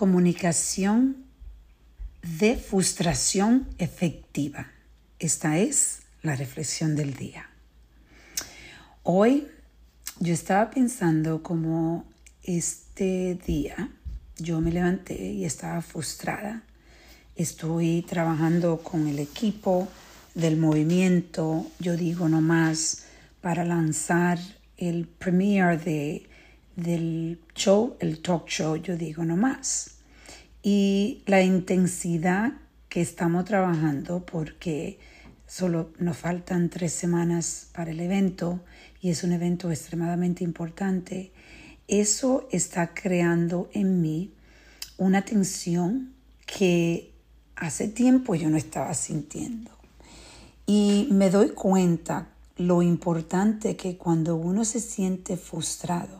Comunicación de frustración efectiva. Esta es la reflexión del día. Hoy yo estaba pensando como este día yo me levanté y estaba frustrada. Estoy trabajando con el equipo del movimiento, yo digo nomás, para lanzar el premiere de del show, el talk show, yo digo no más. Y la intensidad que estamos trabajando, porque solo nos faltan tres semanas para el evento y es un evento extremadamente importante, eso está creando en mí una tensión que hace tiempo yo no estaba sintiendo. Y me doy cuenta lo importante que cuando uno se siente frustrado,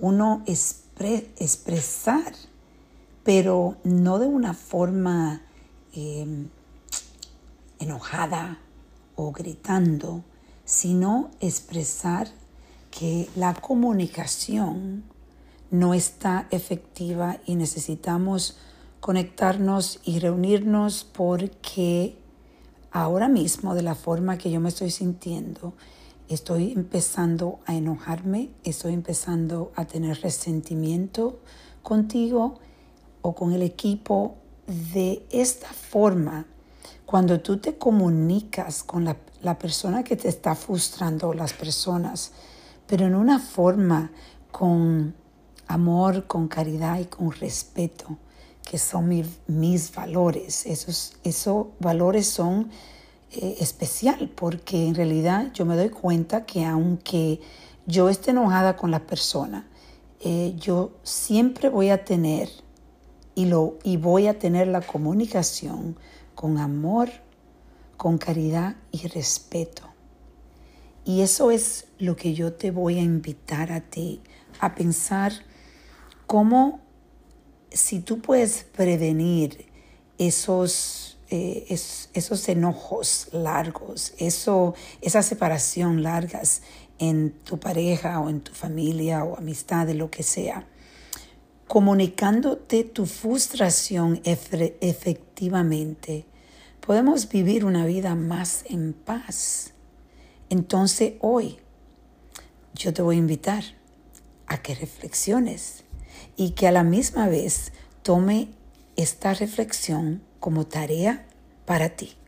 uno expresar, pero no de una forma em, enojada o gritando, sino expresar que la comunicación no está efectiva y necesitamos conectarnos y reunirnos porque ahora mismo de la forma que yo me estoy sintiendo estoy empezando a enojarme, estoy empezando a tener resentimiento contigo o con el equipo de esta forma. Cuando tú te comunicas con la, persona que te está frustrando, las personas, pero en una forma con amor, con caridad y con respeto, que son mis valores. Esos, esos valores son eh, especial porque en realidad yo me doy cuenta que aunque yo esté enojada con la persona, eh, yo siempre voy a tener y, lo, y voy a tener la comunicación con amor, con caridad y respeto. Y eso es lo que yo te voy a invitar a ti, a pensar cómo si tú puedes prevenir esos eh, esos enojos largos, eso, esa separación largas en tu pareja o en tu familia o amistad, de lo que sea, comunicándote tu frustración efectivamente, podemos vivir una vida más en paz. Entonces hoy yo te voy a invitar a que reflexiones y que a la misma vez tome esta reflexión como tarea para ti.